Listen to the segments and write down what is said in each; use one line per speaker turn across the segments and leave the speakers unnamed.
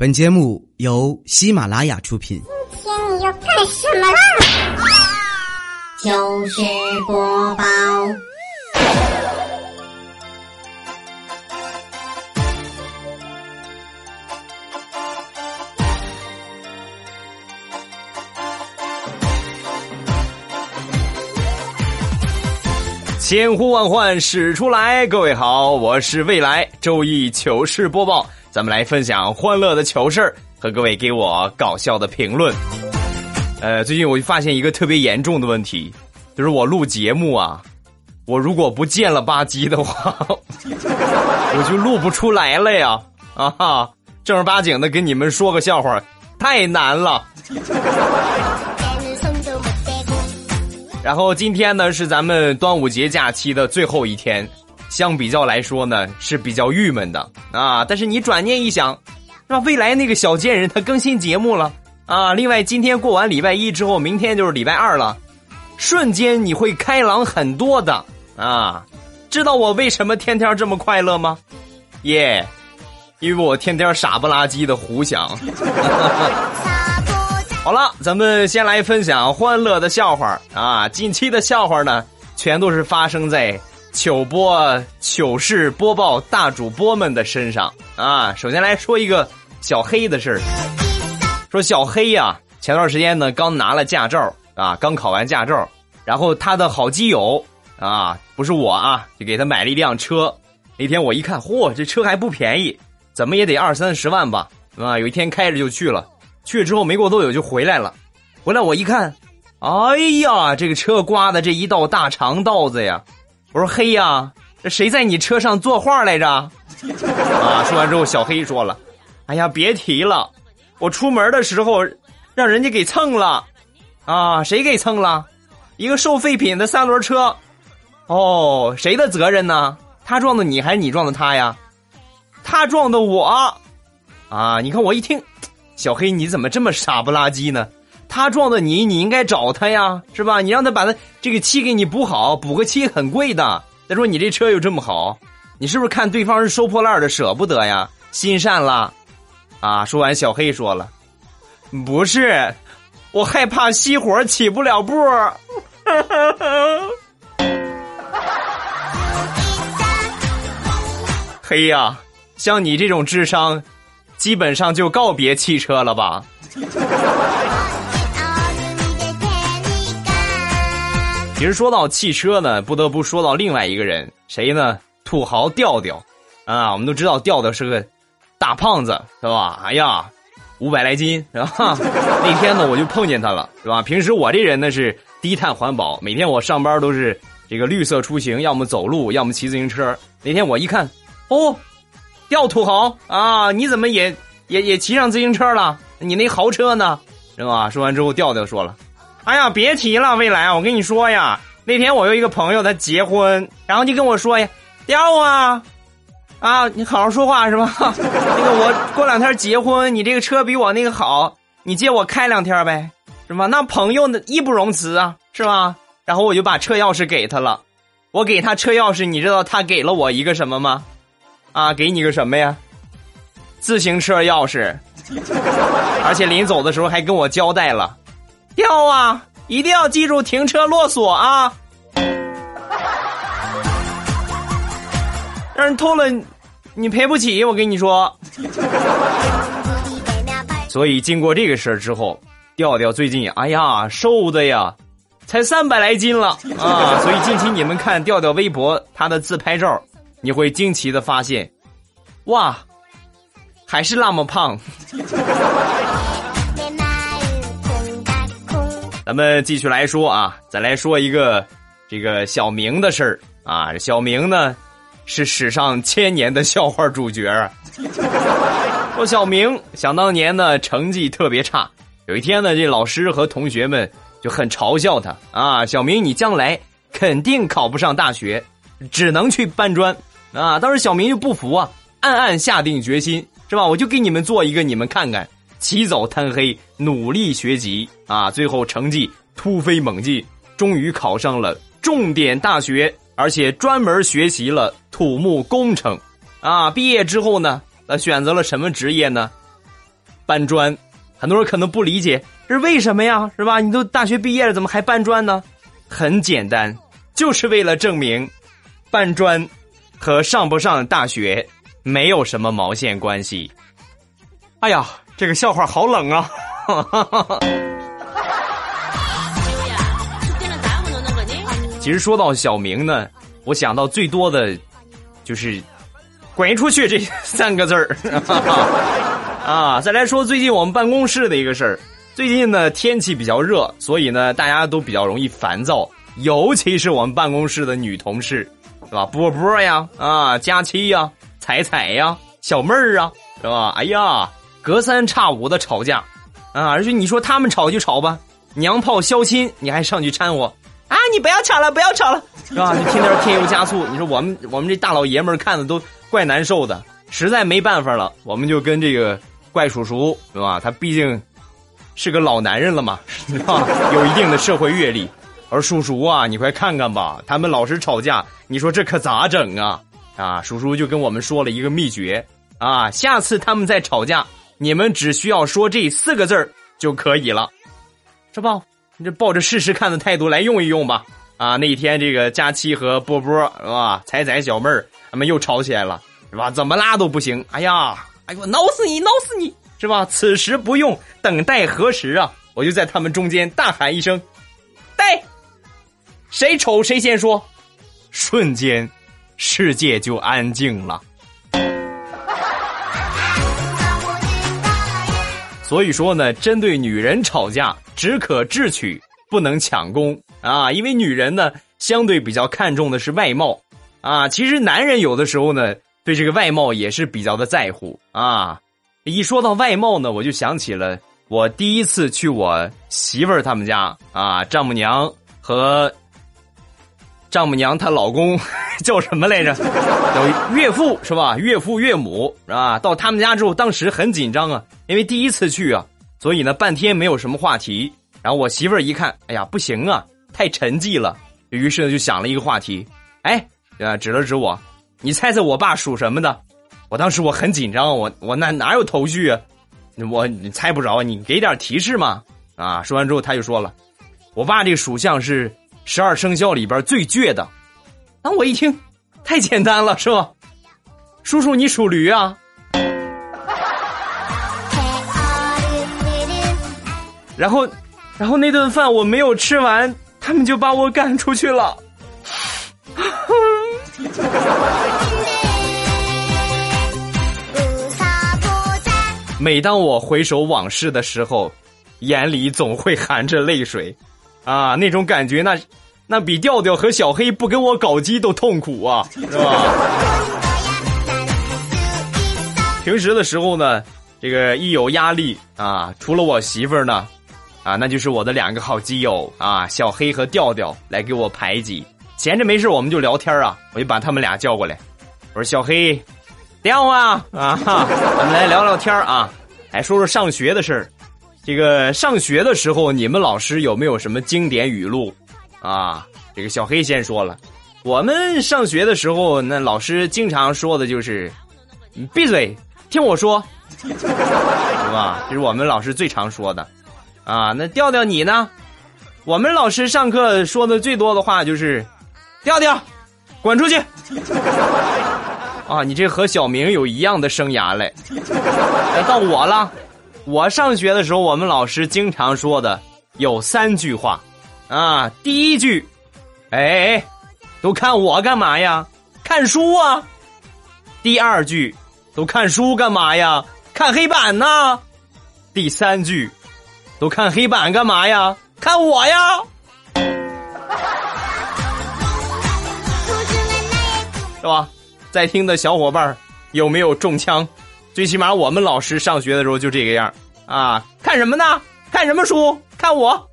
本节目由喜马拉雅出品。
今天你要干什么啦？
糗事播报。
千呼万唤始出来，各位好，我是未来周一糗事播报，咱们来分享欢乐的糗事儿，和各位给我搞笑的评论。呃，最近我就发现一个特别严重的问题，就是我录节目啊，我如果不见了吧唧的话，我就录不出来了呀！啊哈，正儿八经的跟你们说个笑话，太难了。然后今天呢是咱们端午节假期的最后一天，相比较来说呢是比较郁闷的啊。但是你转念一想，是吧？未来那个小贱人他更新节目了啊。另外今天过完礼拜一之后，明天就是礼拜二了，瞬间你会开朗很多的啊。知道我为什么天天这么快乐吗？耶，因为我天天傻不拉几的胡想。好了，咱们先来分享欢乐的笑话啊！近期的笑话呢，全都是发生在糗播糗事播报大主播们的身上啊！首先来说一个小黑的事儿，说小黑呀，前段时间呢刚拿了驾照啊，刚考完驾照，然后他的好基友啊，不是我啊，就给他买了一辆车。那天我一看，嚯，这车还不便宜，怎么也得二三十万吧？啊，有一天开着就去了。去了之后没过多久就回来了，回来我一看，哎呀，这个车刮的这一道大长道子呀！我说黑呀，这谁在你车上作画来着？啊！说完之后，小黑说了：“哎呀，别提了，我出门的时候让人家给蹭了，啊，谁给蹭了？一个收废品的三轮车。哦，谁的责任呢？他撞的你还是你撞的他呀？他撞的我。啊！你看我一听。”小黑，你怎么这么傻不拉几呢？他撞的你，你应该找他呀，是吧？你让他把他这个漆给你补好，补个漆很贵的。再说你这车又这么好，你是不是看对方是收破烂的舍不得呀？心善了，啊！说完，小黑说了：“不是，我害怕熄火起不了步。黑呀，像你这种智商。基本上就告别汽车了吧。其实说到汽车呢，不得不说到另外一个人，谁呢？土豪调调啊！我们都知道调调是个大胖子，是吧？哎呀，五百来斤，是吧？那天呢，我就碰见他了，是吧？平时我这人呢是低碳环保，每天我上班都是这个绿色出行，要么走路，要么骑自行车。那天我一看，哦。调土豪啊！你怎么也也也骑上自行车了？你那豪车呢？是吧？说完之后，调调说了：“哎呀，别提了，未来，我跟你说呀，那天我有一个朋友，他结婚，然后就跟我说呀，调啊，啊，你好好说话是吧？那个我过两天结婚，你这个车比我那个好，你借我开两天呗，是吧？那朋友呢，义不容辞啊，是吧？然后我就把车钥匙给他了，我给他车钥匙，你知道他给了我一个什么吗？”啊，给你个什么呀？自行车钥匙，而且临走的时候还跟我交代了，掉啊，一定要记住停车落锁啊！让人偷了，你赔不起，我跟你说。所以经过这个事儿之后，调调最近，哎呀，瘦的呀，才三百来斤了啊！所以近期你们看调调微博他的自拍照。你会惊奇的发现，哇，还是那么胖。咱们继续来说啊，再来说一个这个小明的事儿啊。小明呢是史上千年的笑话主角。说小明想当年呢成绩特别差，有一天呢这老师和同学们就很嘲笑他啊。小明你将来肯定考不上大学，只能去搬砖。啊！当时小明就不服啊，暗暗下定决心，是吧？我就给你们做一个，你们看看，起早贪黑，努力学习啊！最后成绩突飞猛进，终于考上了重点大学，而且专门学习了土木工程。啊！毕业之后呢，他选择了什么职业呢？搬砖。很多人可能不理解，是为什么呀？是吧？你都大学毕业了，怎么还搬砖呢？很简单，就是为了证明，搬砖和上不上大学没有什么毛线关系。哎呀，这个笑话好冷啊！其实说到小明呢，我想到最多的，就是“滚出去”这三个字儿。啊，再来说最近我们办公室的一个事儿。最近呢天气比较热，所以呢大家都比较容易烦躁，尤其是我们办公室的女同事，是吧？波波呀，啊，佳期呀，彩彩呀，小妹儿啊，是吧？哎呀，隔三差五的吵架，啊，而且你说他们吵就吵吧，娘炮相亲你还上去掺和。啊！你不要吵了，不要吵了，是吧？你天天添油加醋，你说我们我们这大老爷们看的都怪难受的，实在没办法了，我们就跟这个怪叔叔，是吧？他毕竟是个老男人了嘛，是吧？有一定的社会阅历。而叔叔啊，你快看看吧，他们老是吵架，你说这可咋整啊？啊，叔叔就跟我们说了一个秘诀啊，下次他们再吵架，你们只需要说这四个字儿就可以了，是吧？你这抱着试试看的态度来用一用吧，啊，那一天这个佳期和波波是吧，彩彩小妹儿他们又吵起来了，是吧？怎么拉都不行，哎呀，哎呦，挠死你，挠死你，是吧？此时不用等待何时啊？我就在他们中间大喊一声：“带！”谁丑谁先说，瞬间世界就安静了。所以说呢，针对女人吵架，只可智取，不能抢功啊！因为女人呢，相对比较看重的是外貌啊。其实男人有的时候呢，对这个外貌也是比较的在乎啊。一说到外貌呢，我就想起了我第一次去我媳妇儿他们家啊，丈母娘和丈母娘她老公 叫什么来着？叫岳父是吧？岳父岳母是吧？到他们家之后，当时很紧张啊。因为第一次去啊，所以呢半天没有什么话题。然后我媳妇儿一看，哎呀不行啊，太沉寂了。于是呢就想了一个话题，哎，啊指了指我，你猜猜我爸属什么的？我当时我很紧张，我我那哪有头绪啊？我你猜不着，你给点提示嘛？啊，说完之后他就说了，我爸这个属相是十二生肖里边最倔的。当我一听，太简单了是吧？叔叔你属驴啊？然后，然后那顿饭我没有吃完，他们就把我赶出去了。每当我回首往事的时候，眼里总会含着泪水，啊，那种感觉，那那比调调和小黑不跟我搞基都痛苦啊，是吧？平时的时候呢，这个一有压力啊，除了我媳妇儿呢。啊，那就是我的两个好基友啊，小黑和调调来给我排挤。闲着没事我们就聊天啊，我就把他们俩叫过来，我说小黑，调啊啊，咱们来聊聊天啊，来说说上学的事儿。这个上学的时候，你们老师有没有什么经典语录啊？这个小黑先说了，我们上学的时候，那老师经常说的就是“你闭嘴，听我说”，是吧？这是我们老师最常说的。啊，那调调你呢？我们老师上课说的最多的话就是“调调，滚出去！”啊，你这和小明有一样的生涯嘞。到我了，我上学的时候，我们老师经常说的有三句话。啊，第一句，哎，都看我干嘛呀？看书啊。第二句，都看书干嘛呀？看黑板呢。第三句。都看黑板干嘛呀？看我呀，是吧？在听的小伙伴有没有中枪？最起码我们老师上学的时候就这个样啊！看什么呢？看什么书？看我？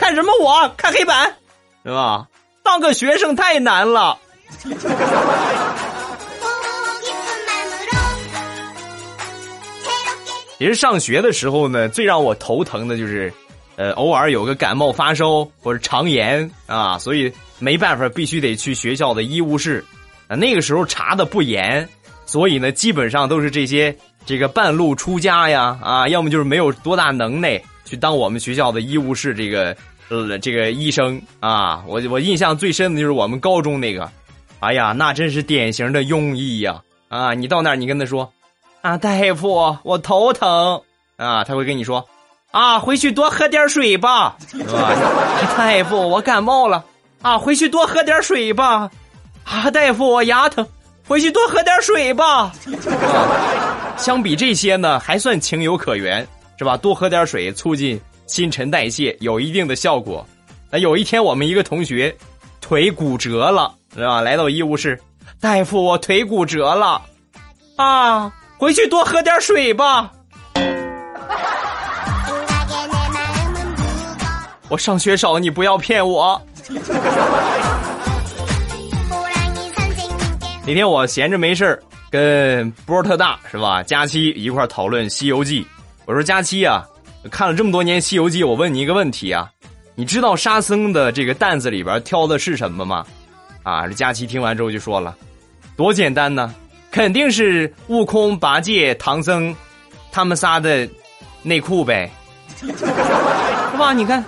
看什么我？看黑板，对吧？当个学生太难了。其实上学的时候呢，最让我头疼的就是，呃，偶尔有个感冒发烧或者肠炎啊，所以没办法，必须得去学校的医务室。啊，那个时候查的不严，所以呢，基本上都是这些这个半路出家呀，啊，要么就是没有多大能耐去当我们学校的医务室这个呃这个医生啊。我我印象最深的就是我们高中那个，哎呀，那真是典型的庸医呀！啊，你到那儿你跟他说，啊，大夫，我头疼啊，他会跟你说，啊，回去多喝点水吧，是吧？大夫，我感冒了，啊，回去多喝点水吧。啊，大夫，我牙疼，回去多喝点水吧。啊，相比这些呢，还算情有可原，是吧？多喝点水，促进新陈代谢，有一定的效果。那有一天，我们一个同学腿骨折了，是吧？来到医务室，大夫，我腿骨折了，啊，回去多喝点水吧。我上学少，你不要骗我。那天我闲着没事跟波特大是吧？佳期一块讨论《西游记》。我说佳期啊，看了这么多年《西游记》，我问你一个问题啊，你知道沙僧的这个担子里边挑的是什么吗？啊，这佳期听完之后就说了，多简单呢，肯定是悟空、八戒、唐僧他们仨的内裤呗，是吧？你看。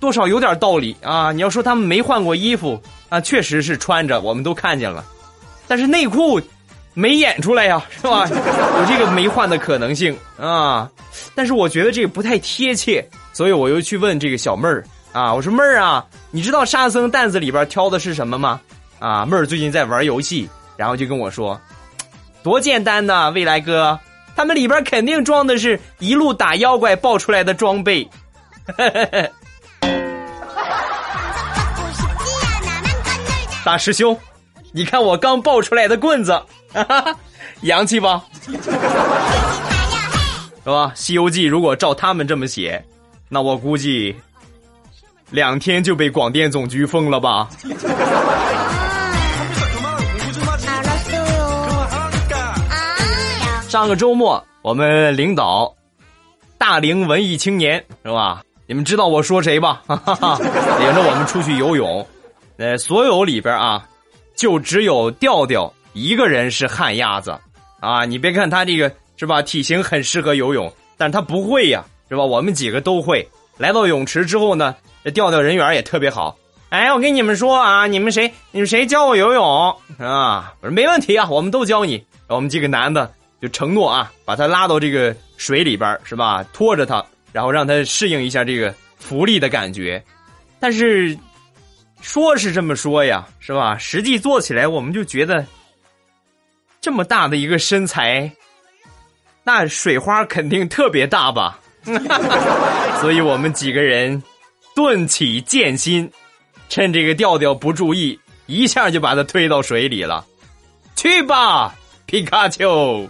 多少有点道理啊！你要说他们没换过衣服啊，确实是穿着，我们都看见了。但是内裤没演出来呀，是吧？有这个没换的可能性啊。但是我觉得这个不太贴切，所以我又去问这个小妹儿啊，我说妹儿啊，你知道沙僧担子里边挑的是什么吗？啊，妹儿最近在玩游戏，然后就跟我说，多简单呐，未来哥，他们里边肯定装的是一路打妖怪爆出来的装备。大师兄，你看我刚爆出来的棍子，洋气吧？是吧？《西游记》如果照他们这么写，那我估计两天就被广电总局封了吧？上个周末，我们领导大龄文艺青年是吧？你们知道我说谁吧？哈哈，领着我们出去游泳。呃，所有里边啊，就只有调调一个人是旱鸭子，啊，你别看他这个是吧，体型很适合游泳，但他不会呀，是吧？我们几个都会。来到泳池之后呢，这调调人缘也特别好。哎，我跟你们说啊，你们谁，你们谁教我游泳啊？我说没问题啊，我们都教你。我们几个男的就承诺啊，把他拉到这个水里边，是吧？拖着他，然后让他适应一下这个浮力的感觉。但是。说是这么说呀，是吧？实际做起来，我们就觉得这么大的一个身材，那水花肯定特别大吧？所以我们几个人顿起剑心，趁这个调调不注意，一下就把他推到水里了。去吧，皮卡丘！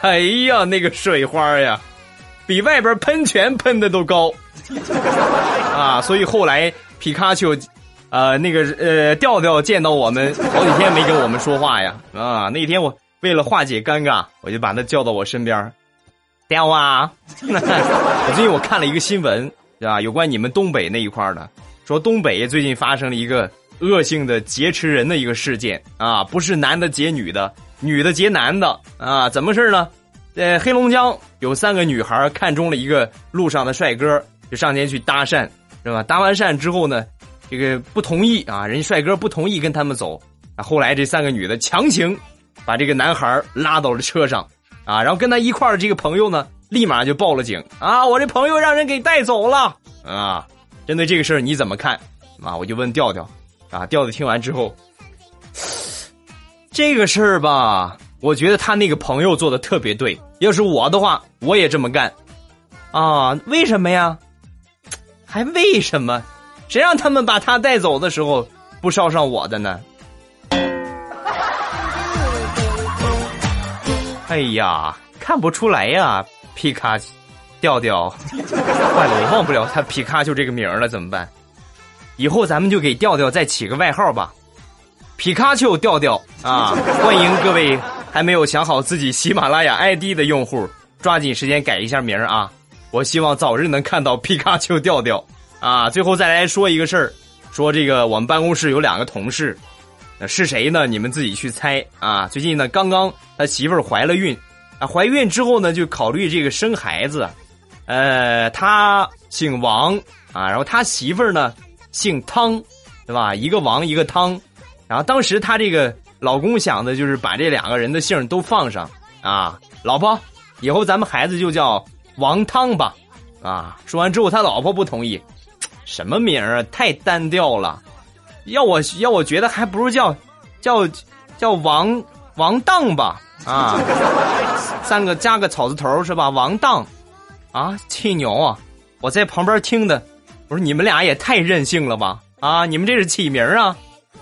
哎呀，那个水花呀！比外边喷泉喷的都高，啊！所以后来皮卡丘，呃，那个呃调调见到我们好几天没跟我们说话呀，啊！那天我为了化解尴尬，我就把他叫到我身边，调啊！我最近我看了一个新闻，对吧？有关你们东北那一块的，说东北最近发生了一个恶性的劫持人的一个事件啊，不是男的劫女的，女的劫男的啊，怎么事呢？在黑龙江有三个女孩看中了一个路上的帅哥，就上前去搭讪，是吧？搭完讪之后呢，这个不同意啊，人家帅哥不同意跟他们走啊。后来这三个女的强行把这个男孩拉到了车上，啊，然后跟他一块儿这个朋友呢，立马就报了警啊，我这朋友让人给带走了啊。针对这个事儿你怎么看？啊，我就问调调，啊，调调听完之后，这个事儿吧。我觉得他那个朋友做的特别对，要是我的话，我也这么干，啊？为什么呀？还为什么？谁让他们把他带走的时候不捎上我的呢？哎呀，看不出来呀，皮卡调调，坏了，我忘不了他皮卡丘这个名了，怎么办？以后咱们就给调调再起个外号吧，皮卡丘调调啊！欢迎各位。还没有想好自己喜马拉雅 ID 的用户，抓紧时间改一下名啊！我希望早日能看到皮卡丘调调啊！最后再来说一个事儿，说这个我们办公室有两个同事，是谁呢？你们自己去猜啊！最近呢，刚刚他媳妇儿怀了孕，啊，怀孕之后呢，就考虑这个生孩子，呃，他姓王啊，然后他媳妇儿呢姓汤，对吧？一个王一个汤，然后当时他这个老公想的就是把这两个人的姓都放上啊，老婆，以后咱们孩子就叫王汤吧，啊，说完之后他老婆不同意，什么名儿啊，太单调了。要我要我觉得还不如叫，叫，叫王王荡吧啊，三个加个草字头是吧？王荡，啊，气牛啊！我在旁边听的，我说你们俩也太任性了吧啊！你们这是起名啊？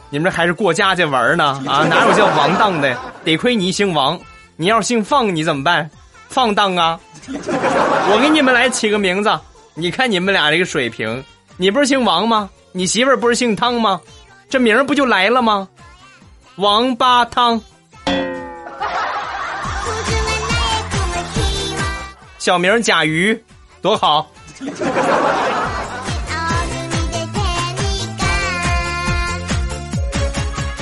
你们这还是过家家玩呢啊？哪有叫王荡的？得亏你姓王，你要是姓放你怎么办？放荡啊！我给你们来起个名字，你看你们俩这个水平，你不是姓王吗？你媳妇儿不是姓汤吗？这名儿不就来了吗？王八汤，小名甲鱼，多好！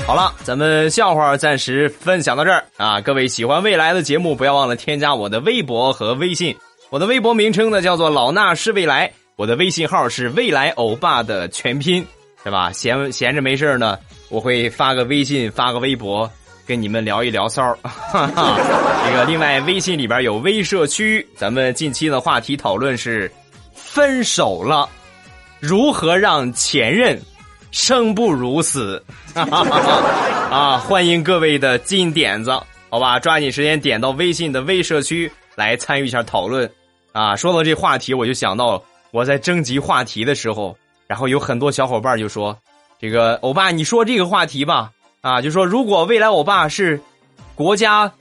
好了，咱们笑话暂时分享到这儿啊！各位喜欢未来的节目，不要忘了添加我的微博和微信。我的微博名称呢叫做老衲是未来。我的微信号是未来欧巴的全拼，是吧？闲闲着没事呢，我会发个微信，发个微博，跟你们聊一聊骚儿。这个另外，微信里边有微社区，咱们近期的话题讨论是分手了，如何让前任生不如死？啊，欢迎各位的金点子，好吧？抓紧时间点到微信的微社区来参与一下讨论。啊，说到这话题，我就想到。我在征集话题的时候，然后有很多小伙伴就说：“这个欧巴，你说这个话题吧，啊，就说如果未来欧巴是国家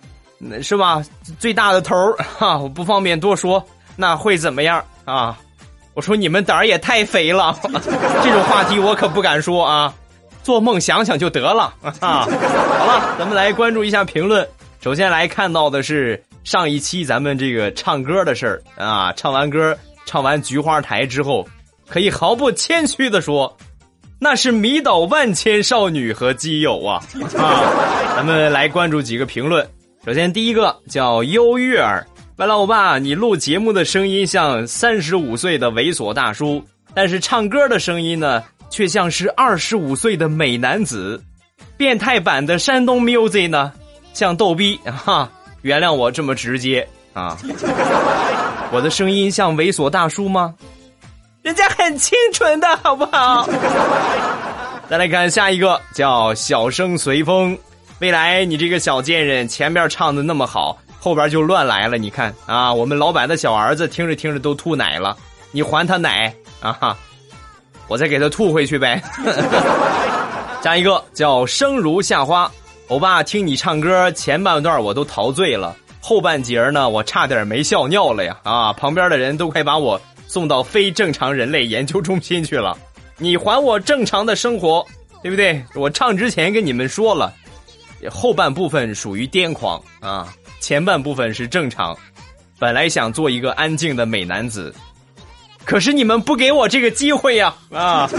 是吧最大的头哈，我不方便多说，那会怎么样啊？”我说你们胆儿也太肥了，这种话题我可不敢说啊，做梦想想就得了啊。好了，咱们来关注一下评论。首先来看到的是上一期咱们这个唱歌的事儿啊，唱完歌。唱完《菊花台》之后，可以毫不谦虚的说，那是迷倒万千少女和基友啊！啊，咱们来关注几个评论。首先，第一个叫优月儿，问老爸，你录节目的声音像三十五岁的猥琐大叔，但是唱歌的声音呢，却像是二十五岁的美男子。变态版的山东 music 呢，像逗逼哈，原谅我这么直接啊。我的声音像猥琐大叔吗？人家很清纯的好不好？再来看下一个，叫小声随风。未来你这个小贱人，前面唱的那么好，后边就乱来了。你看啊，我们老板的小儿子听着听着都吐奶了，你还他奶啊？我再给他吐回去呗。下一个叫生如夏花，欧巴听你唱歌前半段我都陶醉了。后半截呢，我差点没笑尿了呀！啊，旁边的人都快把我送到非正常人类研究中心去了。你还我正常的生活，对不对？我唱之前跟你们说了，后半部分属于癫狂啊，前半部分是正常。本来想做一个安静的美男子，可是你们不给我这个机会呀！啊，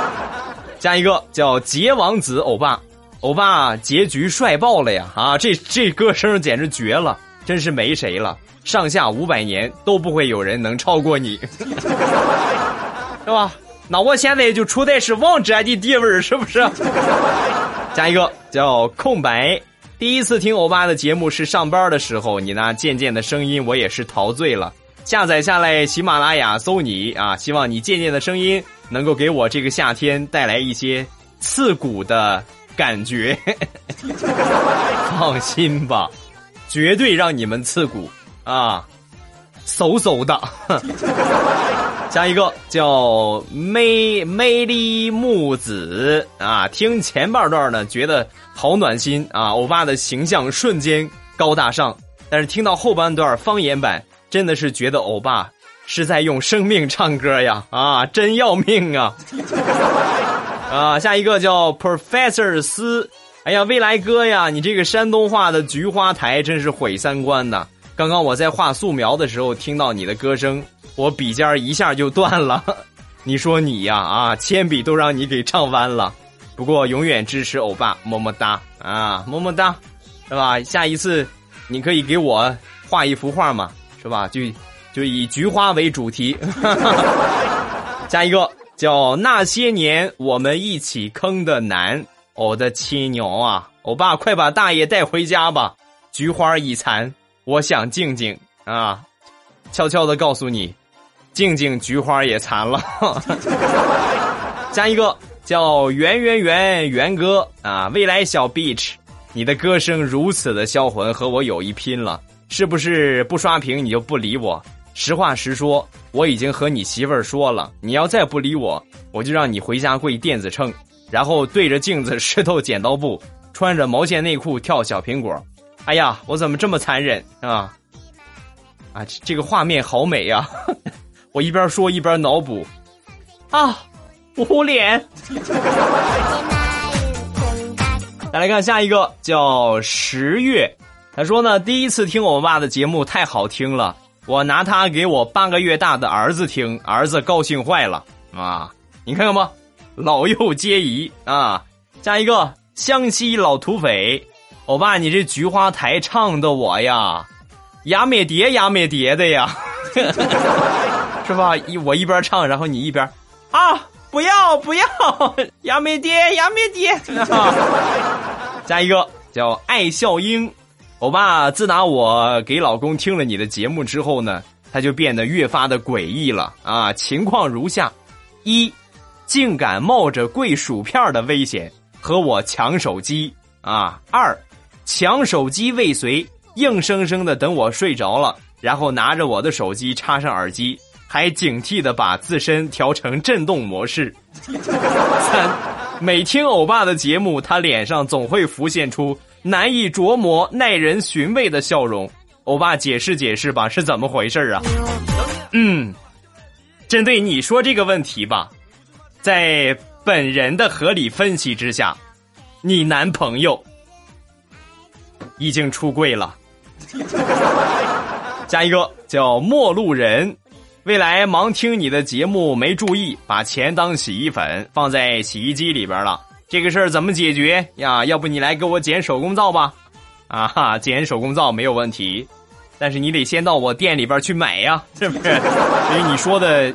加一个叫杰王子欧巴。欧巴结局帅爆了呀！啊，这这歌声简直绝了，真是没谁了。上下五百年都不会有人能超过你，是吧？那我现在就处在是王者的地位，是不是？加一个叫空白。第一次听欧巴的节目是上班的时候，你那渐渐的声音我也是陶醉了。下载下来喜马拉雅搜你啊，希望你渐渐的声音能够给我这个夏天带来一些刺骨的。感觉，放心吧，绝对让你们刺骨。啊，嗖嗖的。下一个叫美美丽木子。啊，听前半段呢，觉得好暖心。啊，欧巴的形象瞬间高大上，但是听到后半段方言版，真的是觉得欧巴是在用生命唱歌呀。啊，真要命啊！啊，下一个叫 Professor 斯，哎呀，未来哥呀，你这个山东话的菊花台真是毁三观呐！刚刚我在画素描的时候听到你的歌声，我笔尖一下就断了。你说你呀，啊，铅笔都让你给唱弯了，不过永远支持欧巴，么么哒啊，么么哒，是吧？下一次你可以给我画一幅画嘛，是吧？就就以菊花为主题。下一个叫那些年我们一起坑的男，我的亲娘啊！欧巴，快把大爷带回家吧！菊花已残，我想静静啊，悄悄的告诉你，静静菊花也残了。下一个。叫圆圆圆圆哥啊，未来小 beach，你的歌声如此的销魂，和我有一拼了，是不是不刷屏你就不理我？实话实说，我已经和你媳妇儿说了，你要再不理我，我就让你回家跪电子秤，然后对着镜子石头剪刀布，穿着毛线内裤跳小苹果。哎呀，我怎么这么残忍啊？啊，这个画面好美呀！我一边说一边脑补啊。捂脸。再来看下一个，叫十月。他说呢，第一次听我爸的节目太好听了，我拿它给我半个月大的儿子听，儿子高兴坏了啊！你看看吧，老幼皆宜啊。下一个，湘西老土匪，欧巴，你这菊花台唱的我呀，牙咩蝶牙咩蝶的呀，是吧？一我一边唱，然后你一边啊。不要不要，杨梅爹杨梅爹，加一个叫爱笑英，欧巴，自打我给老公听了你的节目之后呢，他就变得越发的诡异了啊！情况如下：一，竟敢冒着跪薯片的危险和我抢手机啊；二，抢手机未遂，硬生生的等我睡着了，然后拿着我的手机插上耳机。还警惕的把自身调成震动模式。三，每听欧巴的节目，他脸上总会浮现出难以琢磨、耐人寻味的笑容。欧巴，解释解释吧，是怎么回事啊？嗯，针对你说这个问题吧，在本人的合理分析之下，你男朋友已经出柜了。下一个叫陌路人。未来忙听你的节目没注意，把钱当洗衣粉放在洗衣机里边了。这个事儿怎么解决呀？要不你来给我剪手工皂吧？啊哈，剪手工皂没有问题，但是你得先到我店里边去买呀，是不是？所以你说的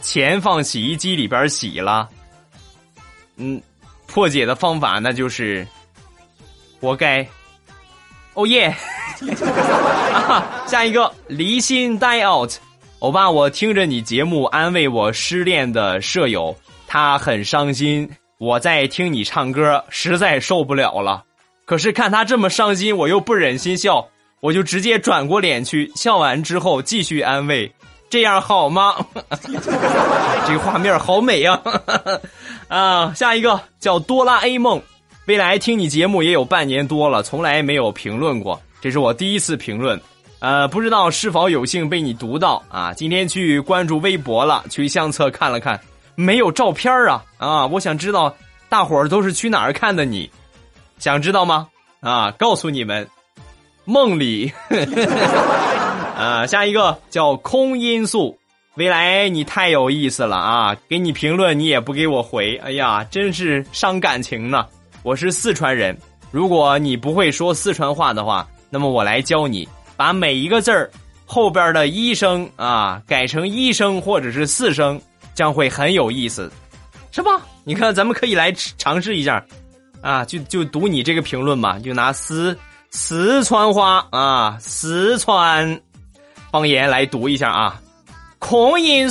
钱放洗衣机里边洗了，嗯，破解的方法那就是活该。哦耶！下一个离心 die out。欧巴，我听着你节目安慰我失恋的舍友，他很伤心。我在听你唱歌，实在受不了了。可是看他这么伤心，我又不忍心笑，我就直接转过脸去，笑完之后继续安慰，这样好吗？这个画面好美呀！啊，下一个叫哆啦 A 梦，未来听你节目也有半年多了，从来没有评论过，这是我第一次评论。呃，不知道是否有幸被你读到啊？今天去关注微博了，去相册看了看，没有照片啊啊！我想知道大伙儿都是去哪儿看的你，想知道吗？啊，告诉你们，梦里 啊，下一个叫空因素，未来你太有意思了啊！给你评论你也不给我回，哎呀，真是伤感情呢。我是四川人，如果你不会说四川话的话，那么我来教你。把每一个字儿后边的一声啊改成一声或者是四声，将会很有意思，是吧？你看，咱们可以来尝试一下，啊，就就读你这个评论嘛，就拿四四川话啊，四川方言来读一下啊，空音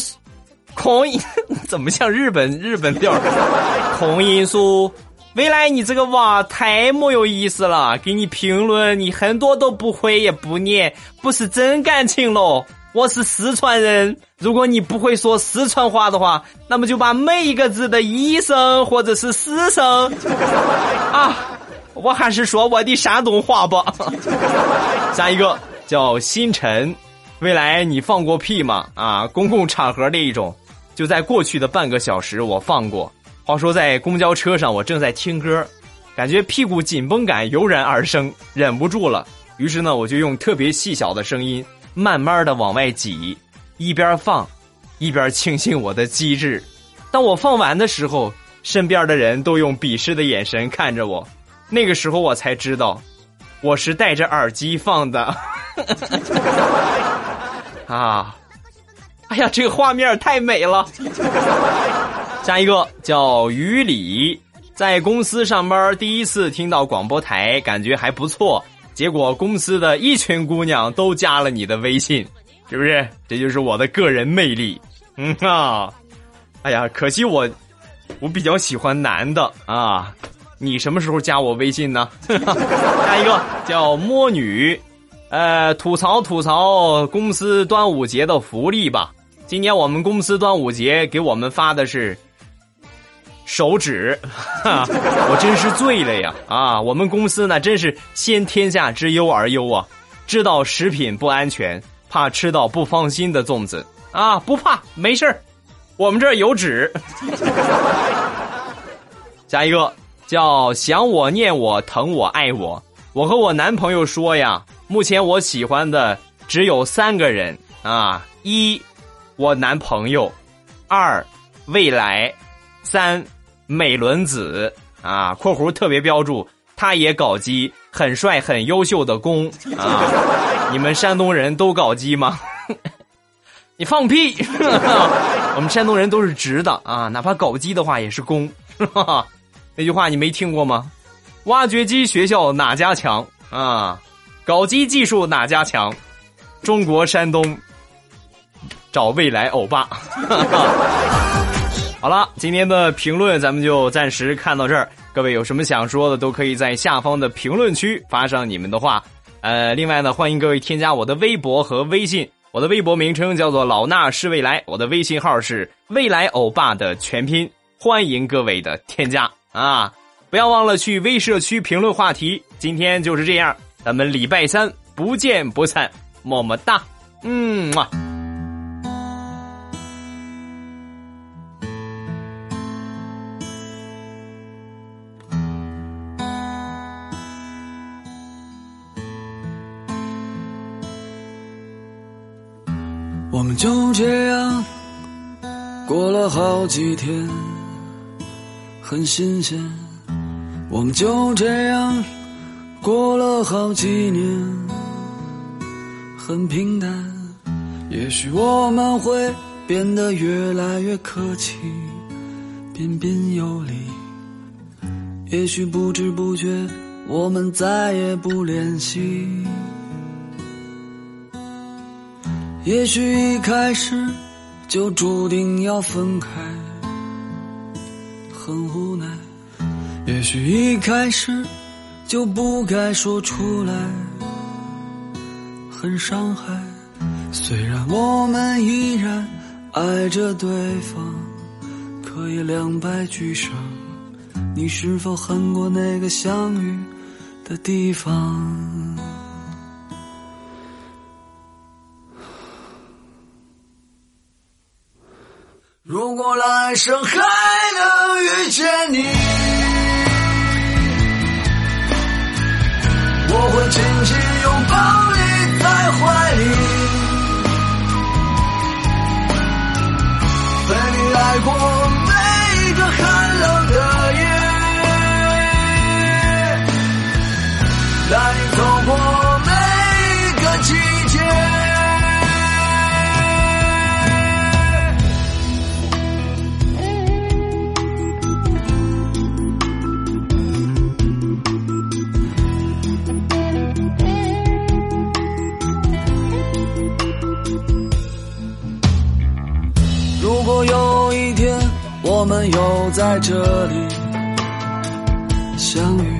空音怎么像日本日本调？空音素。未来你这个娃太没有意思了，给你评论你很多都不会也不念，不是真感情喽。我是四川人，如果你不会说四川话的话，那么就把每一个字的一声或者是四声 啊，我还是说我的山东话吧。下一个叫星辰，未来你放过屁吗？啊，公共场合那一种，就在过去的半个小时我放过。话说在公交车上，我正在听歌，感觉屁股紧绷感油然而生，忍不住了。于是呢，我就用特别细小的声音，慢慢的往外挤，一边放，一边庆幸我的机智。当我放完的时候，身边的人都用鄙视的眼神看着我。那个时候我才知道，我是戴着耳机放的。啊！哎呀，这个画面太美了。下一个叫于礼，在公司上班第一次听到广播台，感觉还不错。结果公司的一群姑娘都加了你的微信，是不是？这就是我的个人魅力。嗯啊，哎呀，可惜我我比较喜欢男的啊。你什么时候加我微信呢？下一个叫摸女，呃，吐槽吐槽公司端午节的福利吧。今年我们公司端午节给我们发的是手指，哈我真是醉了呀！啊，我们公司呢真是先天下之忧而忧啊，知道食品不安全，怕吃到不放心的粽子啊，不怕，没事我们这儿有纸。下一个。叫想我念我疼我爱我，我和我男朋友说呀，目前我喜欢的只有三个人啊：一，我男朋友；二，未来；三，美轮子啊。括弧特别标注，他也搞基，很帅很优秀的攻啊！你们山东人都搞基吗？你放屁！我们山东人都是直的啊，哪怕搞基的话也是攻。那句话你没听过吗？挖掘机学校哪家强啊？搞基技术哪家强？中国山东找未来欧巴。好了，今天的评论咱们就暂时看到这儿。各位有什么想说的，都可以在下方的评论区发上你们的话。呃，另外呢，欢迎各位添加我的微博和微信。我的微博名称叫做老衲是未来，我的微信号是未来欧巴的全拼。欢迎各位的添加。啊！不要忘了去微社区评论话题。今天就是这样，咱们礼拜三不见不散，么么哒，嗯嘛。
这样过了好几天。很新鲜，我们就这样过了好几年，很平淡。也许我们会变得越来越客气，彬彬有礼。也许不知不觉，我们再也不联系。也许一开始就注定要分开。很无奈，也许一开始就不该说出来，很伤害。虽然我们依然爱着对方，可以两败俱伤。你是否恨过那个相遇的地方？如果来生还能遇见你，我会紧紧拥抱你在怀里，被你爱过在这里相遇，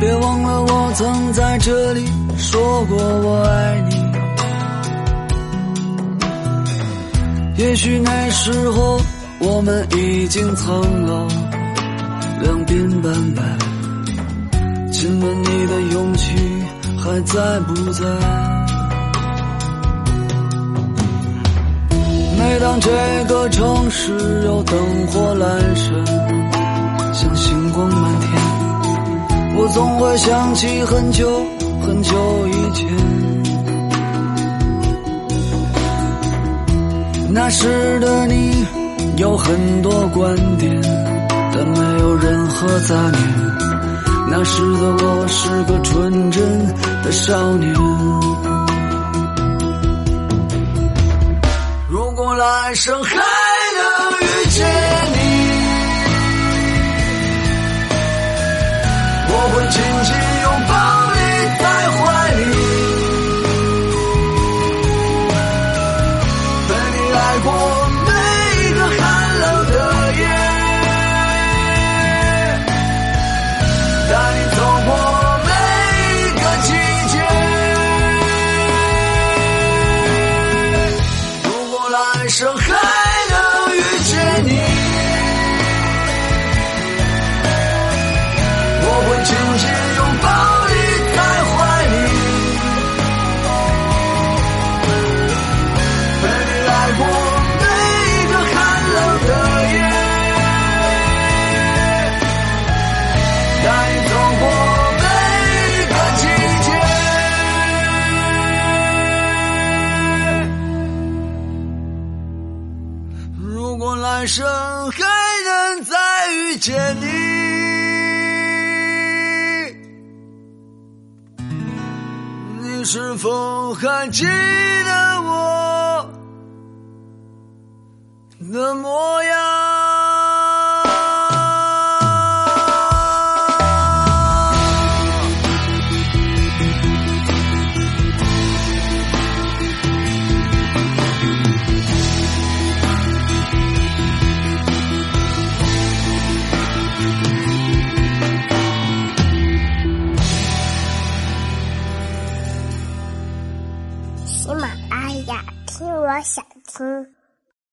别忘了我曾在这里说过我爱你。也许那时候我们已经苍老，两鬓斑白，亲吻你的勇气还在不在？每当这个城市有灯火阑珊，像星光满天，我总会想起很久很久以前。那时的你有很多观点，但没有任何杂念。那时的我是个纯真的少年。来生还能遇见你我会紧紧我还记